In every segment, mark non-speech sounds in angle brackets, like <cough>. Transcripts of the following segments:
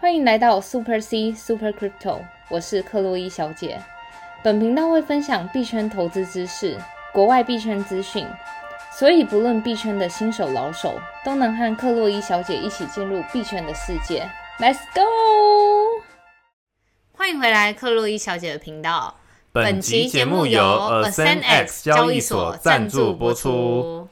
欢迎来到 Super C Super Crypto，我是克洛伊小姐。本频道会分享币圈投资知识、国外币圈资讯，所以不论币圈的新手老手，都能和克洛伊小姐一起进入币圈的世界。Let's go！欢迎回来克洛伊小姐的频道。本期节目由 Ascend-X 交易所赞助播出。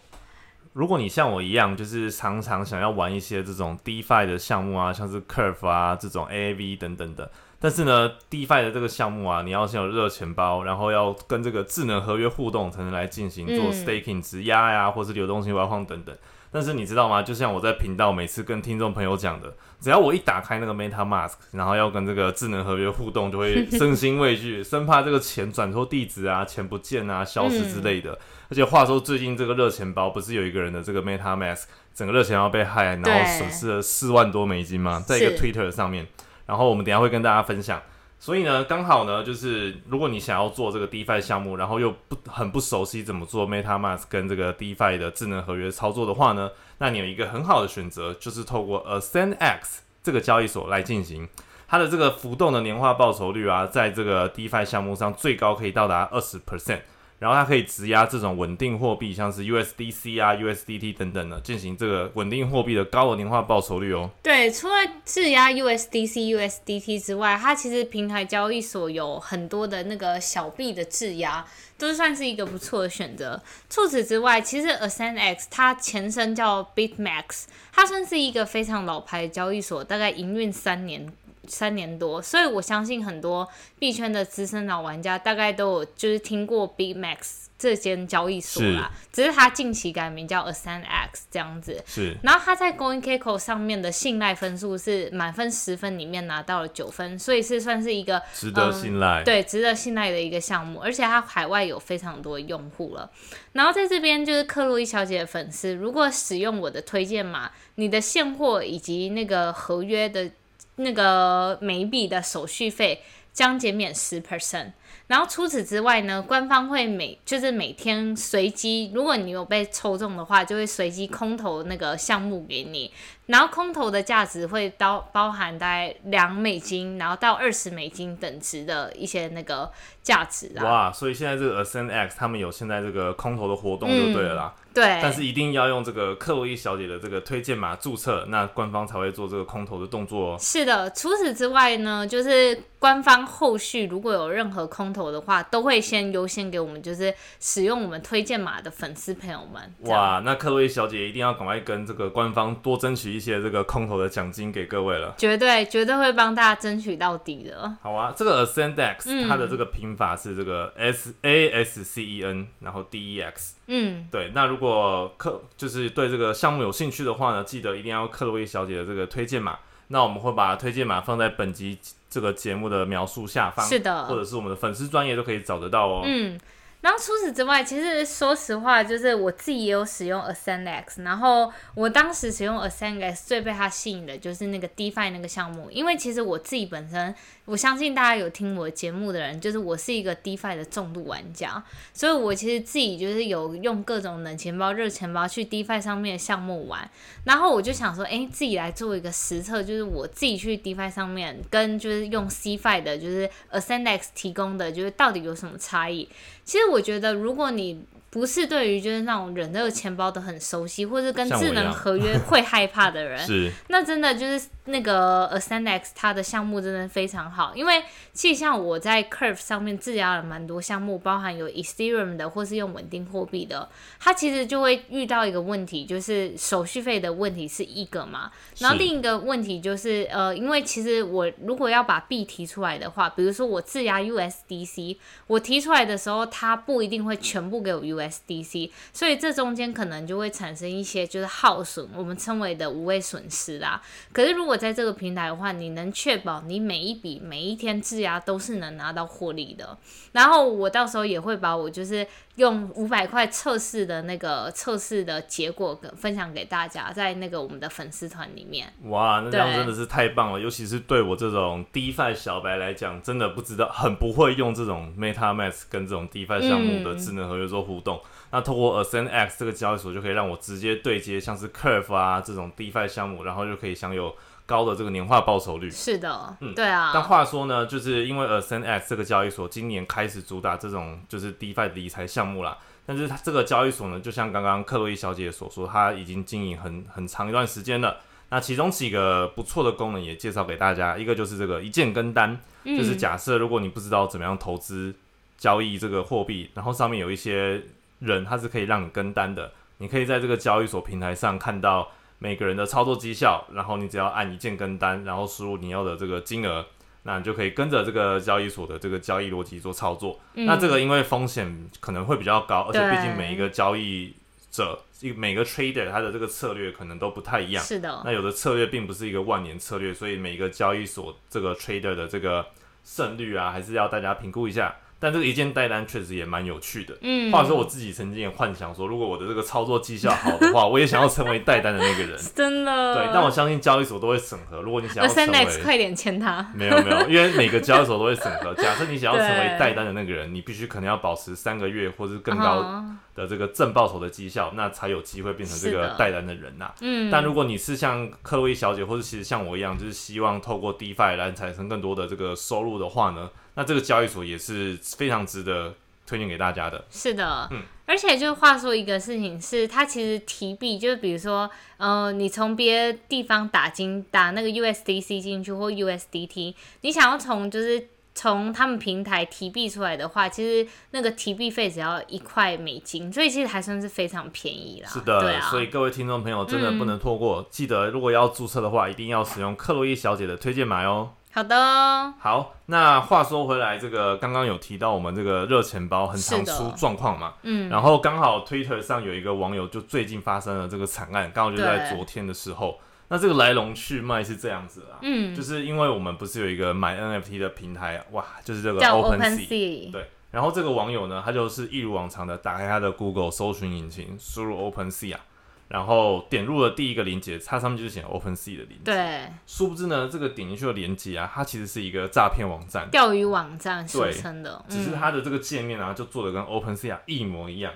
如果你像我一样，就是常常想要玩一些这种 DeFi 的项目啊，像是 Curve 啊这种 AAV 等等的，但是呢，DeFi 的这个项目啊，你要先有热钱包，然后要跟这个智能合约互动，才能来进行做 Staking 质押呀，或是流动性挖矿等等。但是你知道吗？就像我在频道每次跟听众朋友讲的，只要我一打开那个 MetaMask，然后要跟这个智能合约互动，就会身心畏惧，<laughs> 生怕这个钱转错地址啊，钱不见啊，消失之类的。而且话说，最近这个热钱包不是有一个人的这个 MetaMask 整个热钱包被害，然后损失了四万多美金吗？在一个 Twitter 上面。然后我们等下会跟大家分享。所以呢，刚好呢，就是如果你想要做这个 DeFi 项目，然后又不很不熟悉怎么做 MetaMask 跟这个 DeFi 的智能合约操作的话呢，那你有一个很好的选择，就是透过 Ascend-X 这个交易所来进行。它的这个浮动的年化报酬率啊，在这个 DeFi 项目上最高可以到达二十 percent。然后它可以质押这种稳定货币，像是 USDC 啊、USDT 等等的，进行这个稳定货币的高额年化报酬率哦。对，除了质押 USDC、USDT 之外，它其实平台交易所有很多的那个小币的质押，都算是一个不错的选择。除此之外，其实 Ascend-X 它前身叫 BitMax，它算是一个非常老牌的交易所，大概营运三年。三年多，所以我相信很多币圈的资深老玩家大概都有就是听过 BitMax 这间交易所啦，只是它近期改名叫 Ascend-X 这样子。是，然后它在 CoinGecko 上面的信赖分数是满分十分里面拿到了九分，所以是算是一个值得信赖，对，值得信赖的一个项目，而且它海外有非常多用户了。然后在这边就是克洛伊小姐的粉丝，如果使用我的推荐码，你的现货以及那个合约的。那个每笔的手续费将减免十 percent，然后除此之外呢，官方会每就是每天随机，如果你有被抽中的话，就会随机空投那个项目给你。然后空投的价值会包包含大概两美金，然后到二十美金等值的一些那个价值啊。哇，所以现在这个 Ascend-X 他们有现在这个空投的活动就对了啦。对。但是一定要用这个克洛伊小姐的这个推荐码注册，那官方才会做这个空投的动作哦。是的，除此之外呢，就是官方后续如果有任何空投的话，都会先优先给我们就是使用我们推荐码的粉丝朋友们。哇，那克洛伊小姐一定要赶快跟这个官方多争取。一些这个空投的奖金给各位了，绝对绝对会帮大家争取到底的。好啊，这个 Ascendex 它的这个拼法是这个 S A S C E N，然后 D E X。嗯，对。那如果客就是对这个项目有兴趣的话呢，记得一定要克洛伊小姐的这个推荐码。那我们会把推荐码放在本集这个节目的描述下方，是的，或者是我们的粉丝专业都可以找得到哦。嗯。然后除此之外，其实说实话，就是我自己也有使用 Ascend-X。然后我当时使用 Ascend-X 最被它吸引的就是那个 DeFi 那个项目，因为其实我自己本身，我相信大家有听我节目的人，就是我是一个 DeFi 的重度玩家，所以我其实自己就是有用各种冷钱包、热钱包去 DeFi 上面项目玩。然后我就想说，哎，自己来做一个实测，就是我自己去 DeFi 上面跟就是用 CFi 的，就是 Ascendex 提供的，就是到底有什么差异？其实我觉得，如果你不是对于就是那种人的钱包都很熟悉，或者跟智能合约会害怕的人，<laughs> 是。<laughs> 那真的就是那个 Ascend-X 它的项目真的非常好，因为其实像我在 Curve 上面质押了蛮多项目，包含有 Ethereum 的或是用稳定货币的，它其实就会遇到一个问题，就是手续费的问题是一个嘛，然后另一个问题就是呃，因为其实我如果要把币提出来的话，比如说我质押 USDC，我提出来的时候，它不一定会全部给我 US。SDC，所以这中间可能就会产生一些就是耗损，我们称为的无谓损失啦。可是如果在这个平台的话，你能确保你每一笔每一天质押都是能拿到获利的。然后我到时候也会把我就是用五百块测试的那个测试的结果分享给大家，在那个我们的粉丝团里面。哇，那这样真的是太棒了！尤其是对我这种 DeFi 小白来讲，真的不知道很不会用这种 MetaMask 跟这种 DeFi 项目的智能合约做互动。那通过 Ascend-X 这个交易所就可以让我直接对接像是 Curve 啊这种 DeFi 项目，然后就可以享有高的这个年化报酬率。是的，嗯对啊。但话说呢，就是因为 Ascend X 这个交易所今年开始主打这种就是 DeFi 理财项目啦。但是它这个交易所呢，就像刚刚克洛伊小姐所说，它已经经营很很长一段时间了。那其中几个不错的功能也介绍给大家，一个就是这个一键跟单，就是假设如果你不知道怎么样投资交易这个货币，然后上面有一些人他是可以让你跟单的，你可以在这个交易所平台上看到每个人的操作绩效，然后你只要按一键跟单，然后输入你要的这个金额。那你就可以跟着这个交易所的这个交易逻辑做操作。那这个因为风险可能会比较高，而且毕竟每一个交易者、一每个 trader 他的这个策略可能都不太一样。是的。那有的策略并不是一个万年策略，所以每个交易所这个 trader 的这个胜率啊，还是要大家评估一下。但这个一键代单确实也蛮有趣的。嗯，话说我自己曾经也幻想说，如果我的这个操作绩效好的话，<laughs> 我也想要成为代单的那个人。真的。对，但我相信交易所都会审核。如果你想要成为，快点签他。没有没有，因为每个交易所都会审核。<laughs> 假设你想要成为代单的那个人，你必须可能要保持三个月或是更高的这个正报酬的绩效，那才有机会变成这个代单的人呐。嗯。但如果你是像科威小姐，或者其实像我一样，就是希望透过 DeFi 来产生更多的这个收入的话呢？那这个交易所也是非常值得推荐给大家的。是的，嗯，而且就话说一个事情是，它其实提币，就是比如说，呃，你从别的地方打金打那个 USDC 进去或 USDT，你想要从就是从他们平台提币出来的话，其实那个提币费只要一块美金，所以其实还算是非常便宜啦。是的，对啊，所以各位听众朋友真的不能错过，记得如果要注册的话，一定要使用克洛伊小姐的推荐码哦。好的，好。那话说回来，这个刚刚有提到我们这个热钱包很常出状况嘛，嗯，然后刚好 Twitter 上有一个网友就最近发生了这个惨案，刚好就在昨天的时候。那这个来龙去脉是这样子啊，嗯，就是因为我们不是有一个买 NFT 的平台，哇，就是这个 OpenSea，对。然后这个网友呢，他就是一如往常的打开他的 Google 搜寻引擎，输入 OpenSea 啊。然后点入了第一个连接，它上面就是写 OpenSea 的连接。对。殊不知呢，这个点进去的连接啊，它其实是一个诈骗网站、钓鱼网站俗称的。只是它的这个界面啊，就做的跟 OpenSea 一模一样。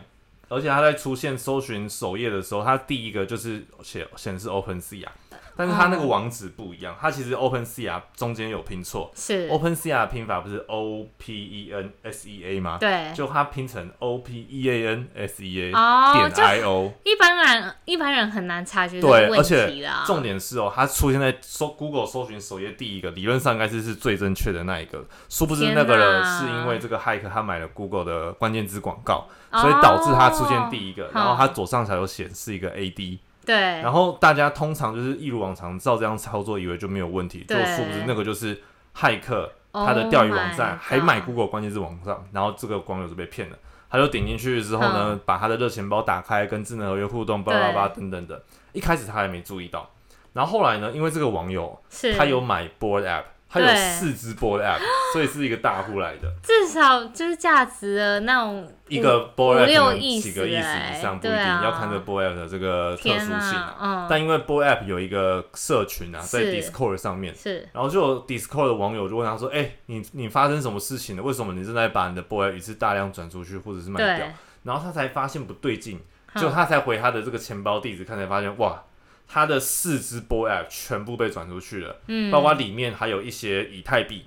而且它在出现搜寻首页的时候，它第一个就是显显示 OpenSea。但是它那个网址不一样，它其实 OpenSea 中间有拼错，是。OpenSea 拼法不是 O P E N S E A 吗？对，就它拼成 O P E A N S E A 点 I O，一般人一般人很难察觉对，而且重点是哦，它出现在搜 Google 搜寻首页第一个，理论上应该是是最正确的那一个，殊不知那个人是因为这个骇客他买了 Google 的关键字广告，所以导致它出现第一个，然后它左上角有显示一个 A D。对，然后大家通常就是一如往常照这样操作，以为就没有问题，就殊不知那个就是骇客他的钓鱼网站，还买 Google 关键字网站，然后这个网友就被骗了，他就点进去之后呢，把他的热钱包打开，跟智能合约互动，巴拉巴拉等等的，一开始他还没注意到，然后后来呢，因为这个网友他有买 Board App。它有四只 board app，<gasps> 所以是一个大户来的。至少就是价值的那种一个 board app 几个亿以上不一定，要看这 board app 的这个特殊性啊。但因为 board app 有一个社群啊，在 Discord 上面，是，然后就有 Discord 的网友就问他说：“哎，你你发生什么事情了？为什么你正在把你的 board app 一次大量转出去，或者是卖掉？”然后他才发现不对劲，就他才回他的这个钱包地址看，才发现哇。它的四支 Boy App 全部被转出去了，嗯，包括里面还有一些以太币，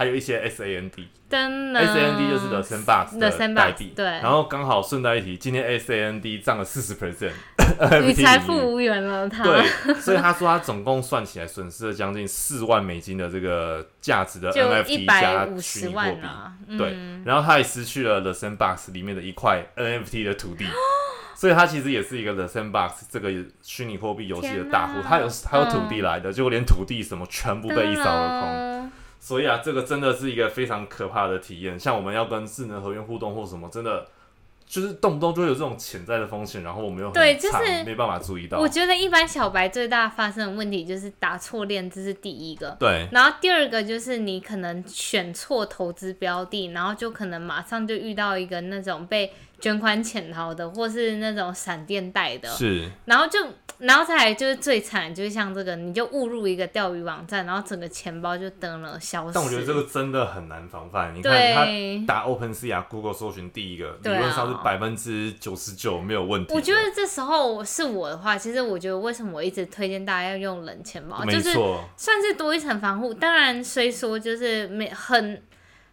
还有一些 SAND，SAND 就是 The Sandbox 的代币，对。然后刚好顺带一提，今天 SAND 涨了四十 percent，<laughs> 与财富无缘了。他对，所以他说他总共算起来损失了将近四万美金的这个价值的 NFT 加虚拟货币，对。然后他也失去了 The Sandbox 里面的一块 NFT 的土地。<gasps> 所以他其实也是一个 The Sandbox 这个虚拟货币游戏的大户，他有他有土地来的，结果连土地什么全部被一扫而空。所以啊，这个真的是一个非常可怕的体验。像我们要跟智能合约互动或什么，真的。就是动不动就有这种潜在的风险，然后我们又对，就是没办法注意到。我觉得一般小白最大发生的问题就是打错链，这是第一个。对。然后第二个就是你可能选错投资标的，然后就可能马上就遇到一个那种被卷款潜逃的，或是那种闪电贷的，是，然后就。然后再来就是最惨，就是像这个，你就误入一个钓鱼网站，然后整个钱包就登了消失。但我觉得这个真的很难防范。你看他打 Open Sea 啊，Google 搜寻第一个，理论上是百分之九十九没有问题。我觉得这时候是我的话，其实我觉得为什么我一直推荐大家要用冷钱包，就是算是多一层防护。当然，虽说就是没很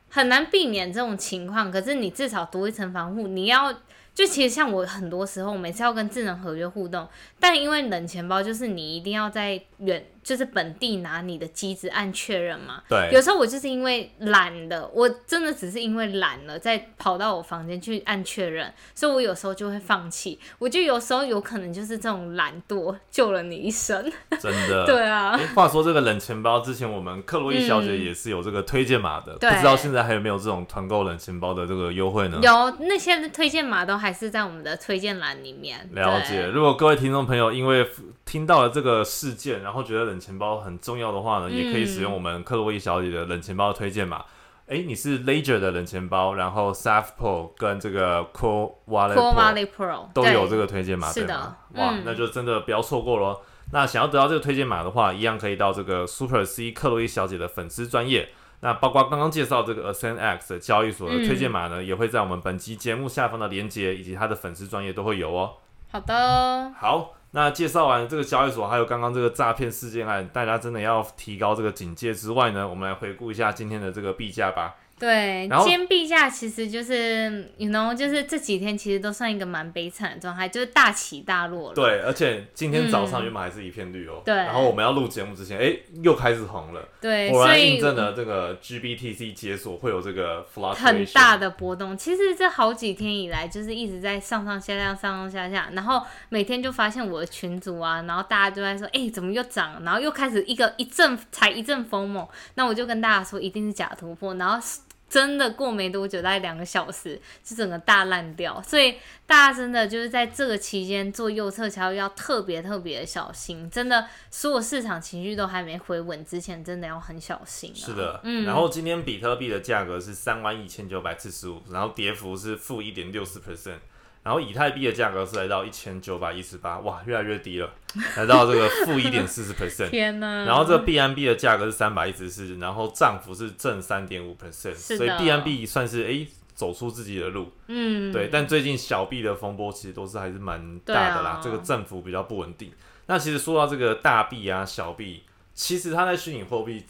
很难避免这种情况，可是你至少多一层防护，你要。就其实像我很多时候，每次要跟智能合约互动，但因为冷钱包就是你一定要在远。就是本地拿你的机子按确认嘛。对。有时候我就是因为懒的，我真的只是因为懒了，再跑到我房间去按确认，所以我有时候就会放弃。我就有时候有可能就是这种懒惰救了你一生。真的。对啊。话说这个冷钱包，之前我们克洛伊小姐也是有这个推荐码的，不知道现在还有没有这种团购冷钱包的这个优惠呢？有，那些推荐码都还是在我们的推荐栏里面。了解。如果各位听众朋友因为听到了这个事件，然后觉得冷钱包很重要的话呢，也可以使用我们克洛伊小姐的冷钱包推荐码。哎，你是 Ledger 的冷钱包，然后 Safe Pro 跟这个 Core Wallet Pro 都有这个推荐码，是的。哇，那就真的不要错过喽。那想要得到这个推荐码的话，一样可以到这个 Super C 克洛伊小姐的粉丝专业。那包括刚刚介绍这个 Ascend X 的交易所的推荐码呢，也会在我们本期节目下方的链接以及它的粉丝专业都会有哦。好的，好。那介绍完这个交易所，还有刚刚这个诈骗事件案，大家真的要提高这个警戒之外呢，我们来回顾一下今天的这个币价吧。对，今天币价其实就是，you know，就是这几天其实都算一个蛮悲惨的状态，就是大起大落了。对，而且今天早上原本还是一片绿哦。对。然后我们要录节目之前，哎，又开始红了。对。果然印证了这个 GBTC 解锁会有这个很大的波动。其实这好几天以来就是一直在上上下下、上上下下，然后每天就发现我的群组啊，然后大家都在说，哎，怎么又涨？然后又开始一个一阵才一阵疯猛，那我就跟大家说，一定是假突破，然后。真的过没多久，大概两个小时就整个大烂掉，所以大家真的就是在这个期间做右侧桥要特别特别的小心。真的，所有市场情绪都还没回稳之前，真的要很小心。是的，嗯。然后今天比特币的价格是三万一千九百四十五，然后跌幅是负一点六四 percent。然后以太币的价格是来到一千九百一十八，哇，越来越低了，来到这个负一点四十 percent。天呐！然后这个 BNB 的价格是三百一十四，然后涨幅是正三点五 percent，所以 BNB 算是哎走出自己的路。嗯，对。但最近小币的风波其实都是还是蛮大的啦，这个政府比较不稳定。那其实说到这个大币啊、小币，其实它在虚拟货币。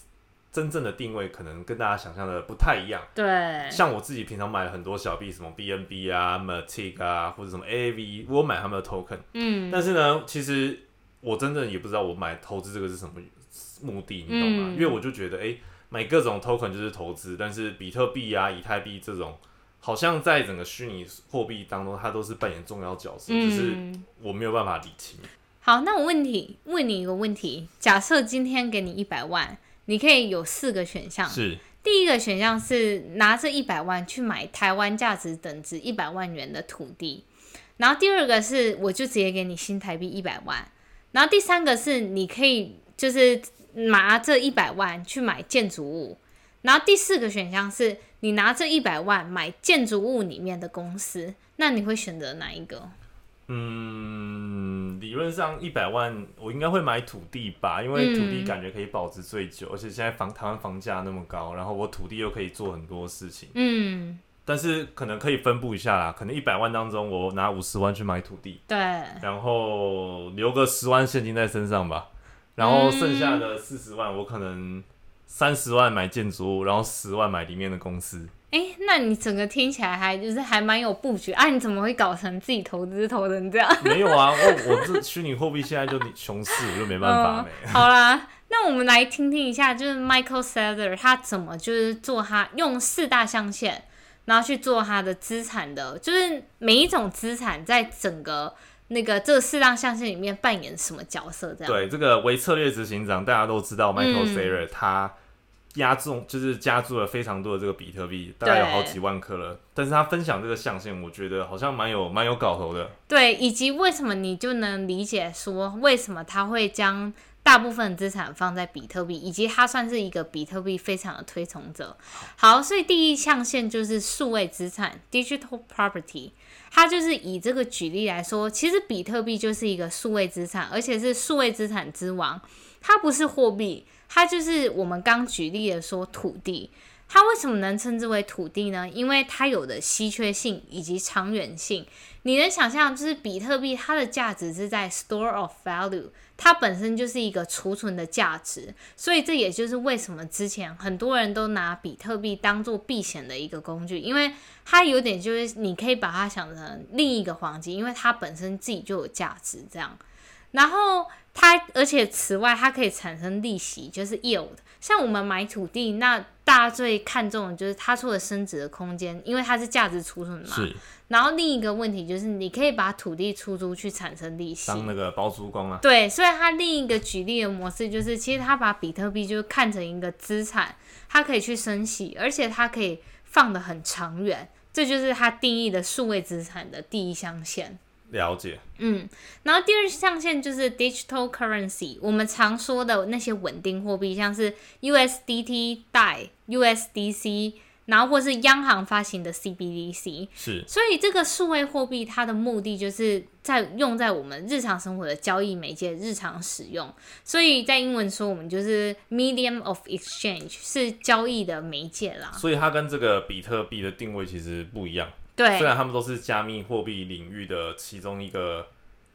真正的定位可能跟大家想象的不太一样。对，像我自己平常买了很多小币，什么 BNB 啊、Matic 啊，或者什么 AAV，我买他们的 token。嗯。但是呢，其实我真正也不知道我买投资这个是什么目的，你懂吗？因为我就觉得，哎，买各种 token 就是投资，但是比特币啊、以太币这种，好像在整个虚拟货币当中，它都是扮演重要角色，就是我没有办法理清。好，那我问题问你一个问题：假设今天给你一百万。你可以有四个选项，是第一个选项是拿这一百万去买台湾价值等值一百万元的土地，然后第二个是我就直接给你新台币一百万，然后第三个是你可以就是拿这一百万去买建筑物，然后第四个选项是你拿这一百万买建筑物里面的公司，那你会选择哪一个？嗯，理论上一百万我应该会买土地吧，因为土地感觉可以保值最久，而且现在房台湾房价那么高，然后我土地又可以做很多事情。嗯，但是可能可以分布一下啦，可能一百万当中我拿五十万去买土地，对，然后留个十万现金在身上吧，然后剩下的四十万我可能三十万买建筑物，然后十万买里面的公司。哎，那你整个听起来还就是还蛮有布局啊？你怎么会搞成自己投资投成这样？没有啊，我我这虚拟货币现在就熊市，我就没办法没。好啦，那我们来听听一下，就是 Michael Saylor 他怎么就是做他用四大象限，然后去做他的资产的，就是每一种资产在整个那个这四大象限里面扮演什么角色？这样对这个为策略执行长，大家都知道 Michael Saylor 他。压中就是加注了非常多的这个比特币，大概有好几万颗了。但是他分享这个象限，我觉得好像蛮有蛮有搞头的。对，以及为什么你就能理解说，为什么他会将大部分资产放在比特币，以及他算是一个比特币非常的推崇者。好，所以第一象限就是数位资产 （digital property）。它就是以这个举例来说，其实比特币就是一个数位资产，而且是数位资产之王。它不是货币，它就是我们刚举例的说土地。它为什么能称之为土地呢？因为它有的稀缺性以及长远性。你能想象，就是比特币它的价值是在 store of value，它本身就是一个储存的价值。所以这也就是为什么之前很多人都拿比特币当做避险的一个工具，因为它有点就是你可以把它想成另一个黄金，因为它本身自己就有价值这样。然后它，而且此外，它可以产生利息，就是 yield。像我们买土地，那大家最看重的就是它除了升值的空间，因为它是价值储存嘛。是。然后另一个问题就是，你可以把土地出租去产生利息，当那个包租公啊。对，所以它另一个举例的模式就是，其实它把比特币就看成一个资产，它可以去升息，而且它可以放的很长远，这就是它定义的数位资产的第一象限。了解，嗯，然后第二象限就是 digital currency，我们常说的那些稳定货币，像是 USDT、DAI、USDC，然后或是央行发行的 CBDC，是。所以这个数位货币它的目的就是在用在我们日常生活的交易媒介、日常使用。所以在英文说，我们就是 medium of exchange，是交易的媒介啦。所以它跟这个比特币的定位其实不一样。对，虽然他们都是加密货币领域的其中一个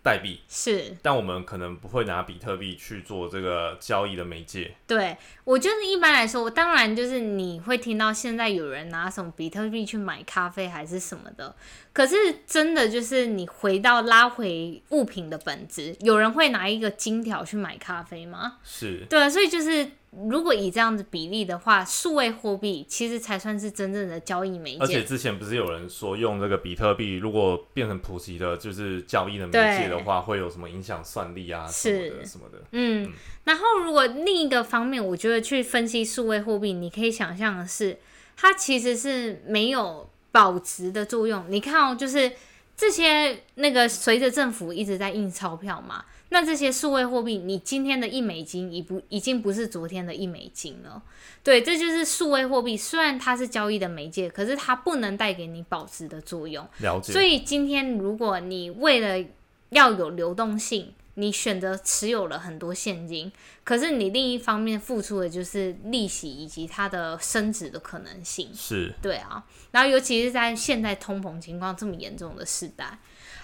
代币，是，但我们可能不会拿比特币去做这个交易的媒介。对，我就是一般来说，我当然就是你会听到现在有人拿什么比特币去买咖啡还是什么的，可是真的就是你回到拉回物品的本质，有人会拿一个金条去买咖啡吗？是，对，所以就是。如果以这样子比例的话，数位货币其实才算是真正的交易媒介。而且之前不是有人说用这个比特币，如果变成普及的，就是交易的媒介的话，会有什么影响算力啊什么的什么的。嗯，然后如果另一个方面，我觉得去分析数位货币，你可以想象的是，它其实是没有保值的作用。你看哦，就是这些那个随着政府一直在印钞票嘛。那这些数位货币，你今天的一美金已不已经不是昨天的一美金了。对，这就是数位货币。虽然它是交易的媒介，可是它不能带给你保值的作用。了解。所以今天如果你为了要有流动性，你选择持有了很多现金，可是你另一方面付出的就是利息以及它的升值的可能性。是。对啊。然后尤其是在现在通膨情况这么严重的时代。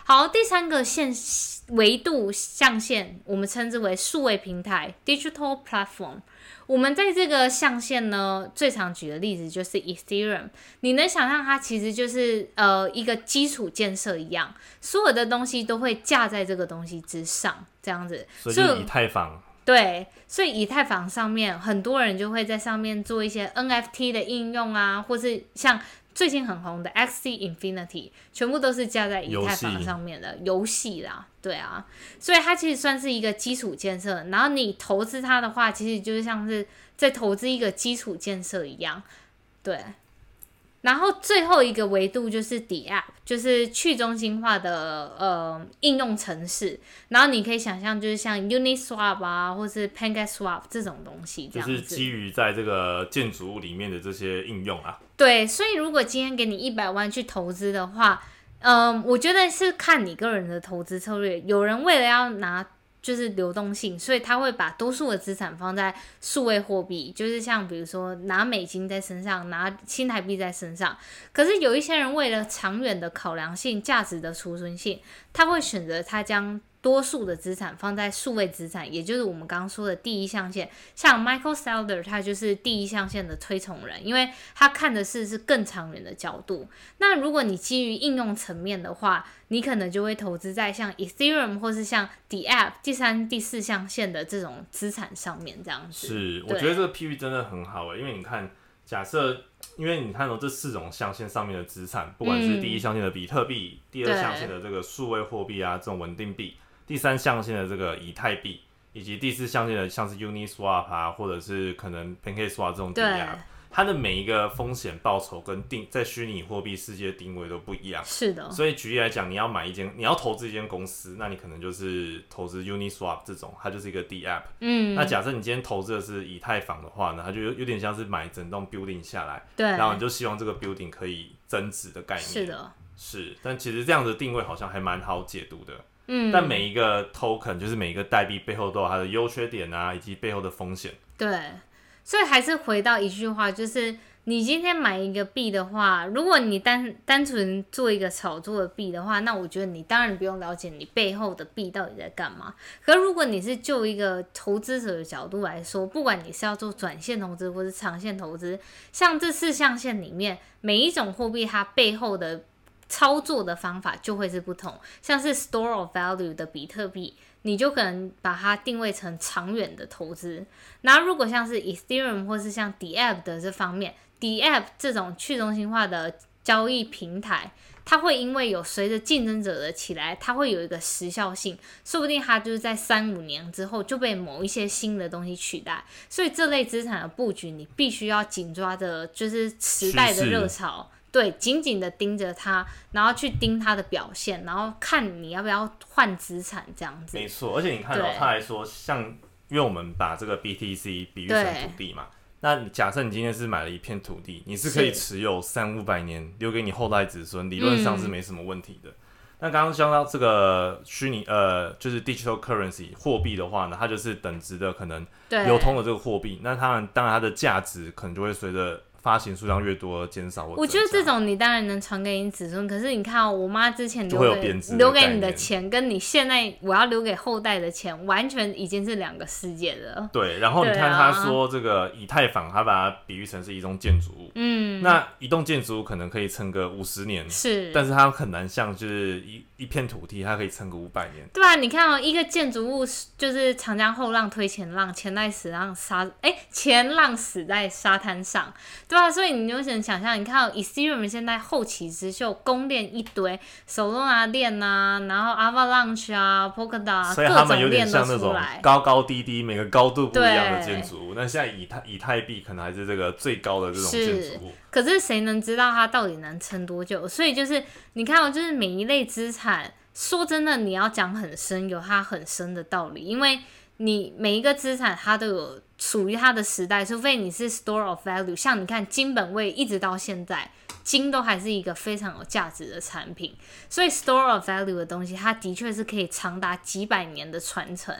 好，第三个线维度象限，我们称之为数位平台 （digital platform）。我们在这个象限呢，最常举的例子就是 Ethereum。你能想象它其实就是呃一个基础建设一样，所有的东西都会架在这个东西之上，这样子。所以以太坊。对，所以以太坊上面很多人就会在上面做一些 NFT 的应用啊，或是像。最近很红的 Xc Infinity 全部都是架在以太坊上面的游戏啦，对啊，所以它其实算是一个基础建设。然后你投资它的话，其实就是像是在投资一个基础建设一样，对。然后最后一个维度就是底 App，就是去中心化的呃应用程式。然后你可以想象，就是像 Uniswap 啊，或是 PancakeSwap 这种东西，就是基于在这个建筑物里面的这些应用啊。对，所以如果今天给你一百万去投资的话，嗯，我觉得是看你个人的投资策略。有人为了要拿。就是流动性，所以他会把多数的资产放在数位货币，就是像比如说拿美金在身上，拿新台币在身上。可是有一些人为了长远的考量性、价值的储存性，他会选择他将。多数的资产放在数位资产，也就是我们刚刚说的第一象限。像 Michael Saylor，他就是第一象限的推崇人，因为他看的是是更长远的角度。那如果你基于应用层面的话，你可能就会投资在像 Ethereum 或是像 The App 第三、第四象限的这种资产上面，这样子。是，我觉得这个 P V 真的很好诶，因为你看，假设因为你看到这四种象限上面的资产，不管是第一象限的比特币，第二象限的这个数位货币啊，这种稳定币。第三象限的这个以太币，以及第四象限的像是 Uniswap 啊，或者是可能 PancakeSwap 这种抵押，它的每一个风险报酬跟定在虚拟货币世界定位都不一样。是的，所以举例来讲，你要买一间，你要投资一间公司，那你可能就是投资 Uniswap 这种，它就是一个 D App。嗯，那假设你今天投资的是以太坊的话呢，它就有有点像是买整栋 building 下来，对，然后你就希望这个 building 可以增值的概念。是的，是，但其实这样的定位好像还蛮好解读的。嗯，但每一个 token 就是每一个代币背后都有它的优缺点啊，以及背后的风险。对，所以还是回到一句话，就是你今天买一个币的话，如果你单单纯做一个炒作的币的话，那我觉得你当然不用了解你背后的币到底在干嘛。可如果你是就一个投资者的角度来说，不管你是要做短线投资或是长线投资，像这四象限里面每一种货币它背后的操作的方法就会是不同，像是 store of value 的比特币，你就可能把它定位成长远的投资。那如果像是 Ethereum 或是像 d a p 的这方面 d a p 这种去中心化的交易平台，它会因为有随着竞争者的起来，它会有一个时效性，说不定它就是在三五年之后就被某一些新的东西取代。所以这类资产的布局，你必须要紧抓着就是时代的热潮。对，紧紧的盯着它，然后去盯它的表现，然后看你要不要换资产这样子。没错，而且你看到他还说，像因为我们把这个 BTC 比喻成土地嘛，那你假设你今天是买了一片土地，你是可以持有三五百年，留给你后代子孙，理论上是没什么问题的。那刚刚讲到这个虚拟呃，就是 digital currency 货币的话呢，它就是等值的可能流通的这个货币，那它当然它的价值可能就会随着。发行数量越多，减少我觉得这种你当然能传给你子孙，可是你看，我妈之前留给留给你的钱，跟你现在我要留给后代的钱，完全已经是两个世界了。对，然后你看他说这个以太坊，他把它比喻成是一栋建筑物，嗯，那一栋建筑物可能可以撑个五十年，是，但是它很难像就是一一片土地，它可以撑个五百年。对啊，你看哦，一个建筑物就是长江后浪推前浪，前浪死浪沙，哎，前浪死在沙滩上。对啊，所以你就想想象，你看 Ethereum 现在后起之秀，公链一堆，Solana 链呐，然后 Avalanche 啊，Polkadot，所以他们有点像那种高高低低，每个高度不一样的建筑物。那现在以太以太币可能还是这个最高的这种建筑物。可是谁能知道它到底能撑多久？所以就是你看哦，就是每一类资产，说真的，你要讲很深，有它很深的道理，因为你每一个资产它都有。属于它的时代，除非你是 store of value，像你看金本位一直到现在，金都还是一个非常有价值的产品，所以 store of value 的东西，它的确是可以长达几百年的传承。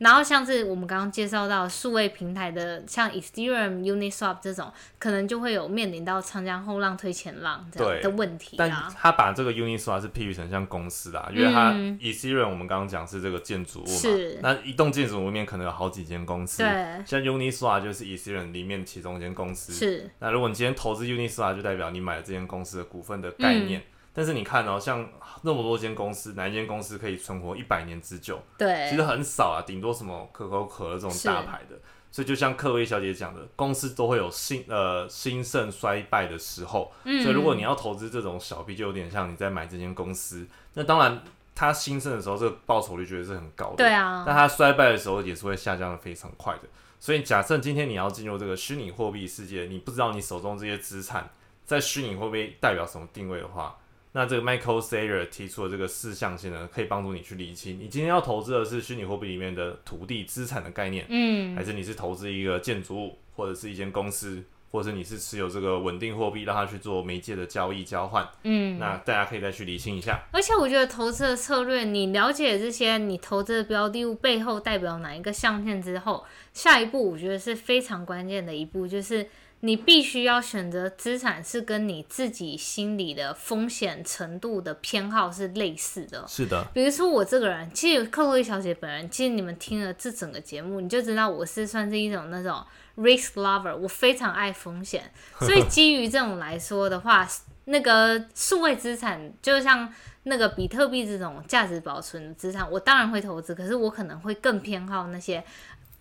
然后像是我们刚刚介绍到数位平台的，像 Ethereum、Uniswap 这种，可能就会有面临到长江后浪推前浪这样的问题。但他把这个 Uniswap 是譬喻成像公司啊，因为它 Ethereum 我们刚刚讲是这个建筑物嘛，那一栋建筑物里面可能有好几间公司。对，像 Uniswap 就是 Ethereum 里面其中一间公司。是。那如果你今天投资 Uniswap，就代表你买了这间公司的股份的概念。但是你看哦，像那么多间公司，哪一间公司可以存活一百年之久？对，其实很少啊，顶多什么可口可乐这种大牌的。所以就像克薇小姐讲的，公司都会有兴呃兴盛衰败的时候。嗯。所以如果你要投资这种小币，就有点像你在买这间公司。那当然，它兴盛的时候，这个报酬率绝对是很高的。对啊。那它衰败的时候，也是会下降的非常快的。所以假设今天你要进入这个虚拟货币世界，你不知道你手中这些资产在虚拟货币代表什么定位的话。那这个 Michael Saylor 提出的这个四象限呢，可以帮助你去理清，你今天要投资的是虚拟货币里面的土地资产的概念，嗯，还是你是投资一个建筑物，或者是一间公司，或者你是持有这个稳定货币，让它去做媒介的交易交换，嗯，那大家可以再去理清一下。而且我觉得投资的策略，你了解这些你投资的标的物背后代表哪一个象限之后，下一步我觉得是非常关键的一步，就是。你必须要选择资产是跟你自己心里的风险程度的偏好是类似的。是的，比如说我这个人，其实克洛伊小姐本人，其实你们听了这整个节目，你就知道我是算是一种那种 risk lover，我非常爱风险。<laughs> 所以基于这种来说的话，那个数位资产，就像那个比特币这种价值保存的资产，我当然会投资，可是我可能会更偏好那些。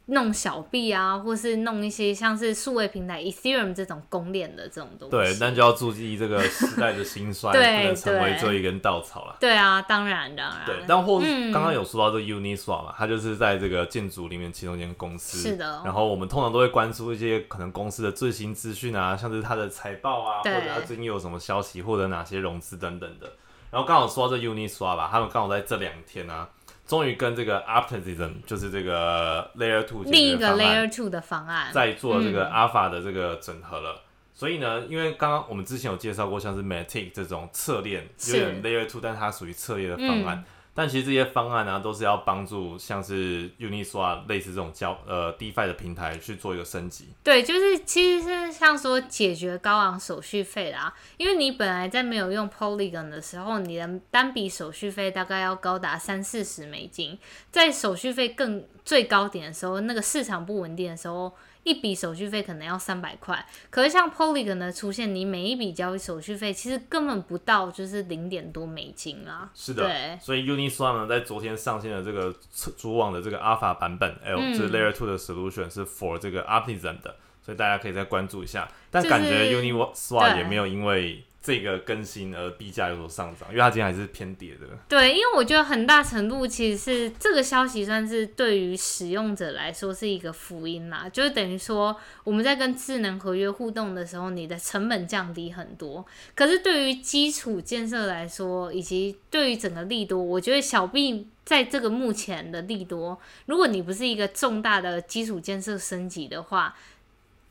弄小币啊，或是弄一些像是数位平台 Ethereum 这种公链的这种东西。对，但就要注意这个时代的兴衰，<laughs> 不能成为这一根稻草了。对啊，当然当然。对，但或刚刚有说到这 Uniswap 嘛，它就是在这个建筑里面其中一间公司。是的。然后我们通常都会关注一些可能公司的最新资讯啊，像是它的财报啊，或者它最近有什么消息，或者哪些融资等等的。然后刚好说到这 Uniswap 吧，他们刚好在这两天啊。终于跟这个 Optimism，就是这个 Layer Two 另一个 Layer Two 的方案，在做这个 Alpha 的这个整合了。所以呢，因为刚刚我们之前有介绍过，像是 Matic 这种侧链，有点 Layer Two，但是它属于侧链的方案。但其实这些方案呢，都是要帮助像是 Uniswap 类似这种交呃 DeFi 的平台去做一个升级。对，就是其实是像说解决高昂手续费啦，因为你本来在没有用 Polygon 的时候，你的单笔手续费大概要高达三四十美金，在手续费更最高点的时候，那个市场不稳定的时候。一笔手续费可能要三百块，可是像 Polygon 的出现，你每一笔交易手续费其实根本不到就是零点多美金啊。是的，所以 Uniswap 呢在昨天上线的这个主网的这个 Alpha 版本，L 就是 Layer Two 的 solution 是 for 这个 Optimism 的，所以大家可以再关注一下。但感觉 Uniswap 也没有因为。这个更新而币价有所上涨，因为它今天还是偏跌的。对，因为我觉得很大程度其实是这个消息算是对于使用者来说是一个福音啦，就是等于说我们在跟智能合约互动的时候，你的成本降低很多。可是对于基础建设来说，以及对于整个利多，我觉得小币在这个目前的利多，如果你不是一个重大的基础建设升级的话。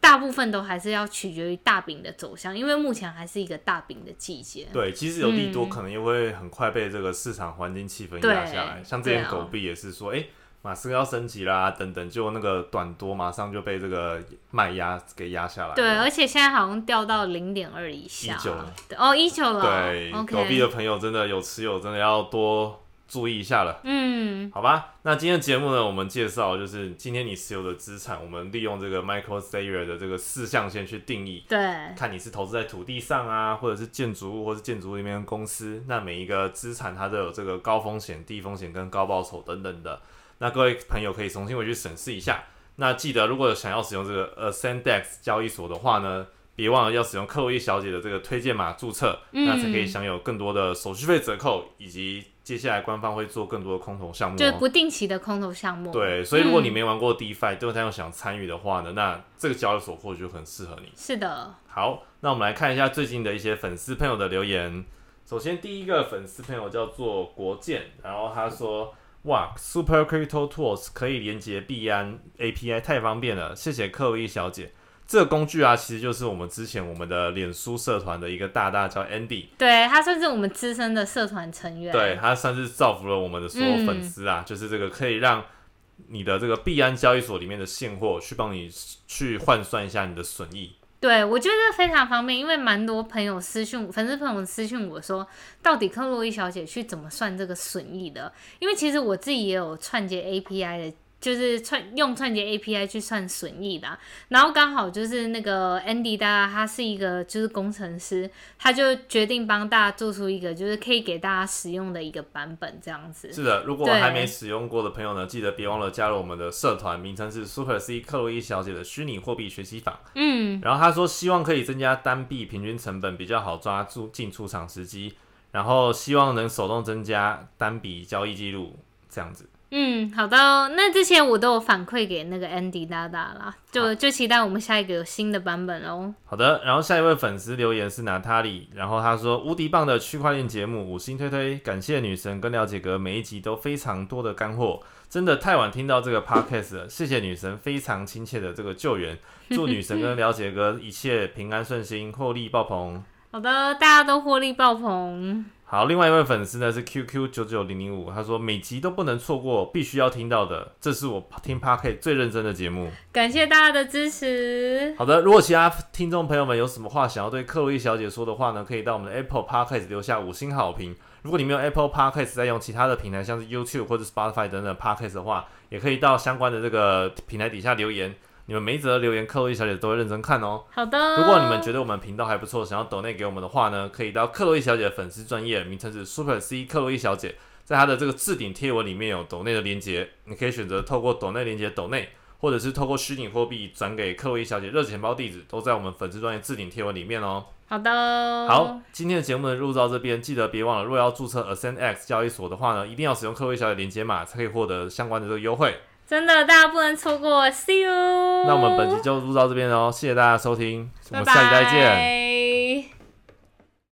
大部分都还是要取决于大饼的走向，因为目前还是一个大饼的季节。对，即使有利多，可能又会很快被这个市场环境气氛压下来。像这边狗币也是说，哎，马斯克要升级啦，等等，就那个短多马上就被这个卖压给压下来。对，而且现在好像掉到零点二以下。一九了。哦，一九了。对，狗币的朋友真的有持有，真的要多。注意一下了，嗯，好吧，那今天的节目呢，我们介绍就是今天你持有的资产，我们利用这个 Michael Saylor 的这个四象限去定义，对，看你是投资在土地上啊，或者是建筑物，或是建筑物里面的公司，那每一个资产它都有这个高风险、低风险跟高报酬等等的，那各位朋友可以重新回去审视一下。那记得如果想要使用这个 Ascendex 交易所的话呢，别忘了要使用克洛伊小姐的这个推荐码注册，那才可以享有更多的手续费折扣以及。接下来官方会做更多的空投项目，就是不定期的空投项目。对，所以如果你没玩过 DeFi，对他又想参与的话呢，那这个交易所或许就很适合你。是的。好，那我们来看一下最近的一些粉丝朋友的留言。首先，第一个粉丝朋友叫做国建，然后他说：“哇，Super Crypto Tools 可以连接币安 API，太方便了，谢谢克洛伊小姐。”这个工具啊，其实就是我们之前我们的脸书社团的一个大大叫 Andy，对他算是我们资深的社团成员，对他算是造福了我们的所有粉丝啊，就是这个可以让你的这个币安交易所里面的现货去帮你去换算一下你的损益。对我觉得非常方便，因为蛮多朋友私讯粉丝朋友私讯我说，到底克洛伊小姐去怎么算这个损益的？因为其实我自己也有串接 API 的。就是串用串接 API 去算损益的，然后刚好就是那个 Andy 大家他是一个就是工程师，他就决定帮大家做出一个就是可以给大家使用的一个版本这样子。是的，如果还没使用过的朋友呢，记得别忘了加入我们的社团，名称是 Super C 克洛伊小姐的虚拟货币学习法。嗯，然后他说希望可以增加单币平均成本，比较好抓住进出场时机，然后希望能手动增加单笔交易记录这样子。嗯，好的。那之前我都有反馈给那个 Andy 大大啦，就就期待我们下一个有新的版本哦。好的，然后下一位粉丝留言是娜塔莉，然后他说无敌棒的区块链节目，五星推推，感谢女神跟了解哥每一集都非常多的干货，真的太晚听到这个 <laughs> podcast 了，谢谢女神非常亲切的这个救援，祝女神跟 <laughs> 了解哥一切平安顺心，获利爆棚。好的，大家都获利爆棚。好，另外一位粉丝呢是 QQ 九九零零五，他说每集都不能错过，必须要听到的，这是我听 Park 最认真的节目。感谢大家的支持。好的，如果其他听众朋友们有什么话想要对克洛伊小姐说的话呢，可以到我们的 Apple Park 留下五星好评。如果你没有 Apple Park 在用其他的平台，像是 YouTube 或者 Spotify 等等 Park 的话，也可以到相关的这个平台底下留言。你们每一则留言克洛伊小姐都会认真看哦。好的。如果你们觉得我们频道还不错想要抖内给我们的话呢可以到克洛伊小姐的粉丝专业名称是 super c 克洛伊小姐在她的这个置顶贴文里面有抖内的连接你可以选择透过抖内连接抖内或者是透过虚拟货币转给克洛伊小姐热钱包地址都在我们粉丝专业置顶贴文里面哦。好的。好今天的节目呢录到这边记得别忘了若要注册 ascend x 交易所的话呢一定要使用克洛伊小姐连接码才可以获得相关的这个优惠。真的大家不能错过 see you 那我们本期就录到这边哦谢谢大家收听我们下期再见。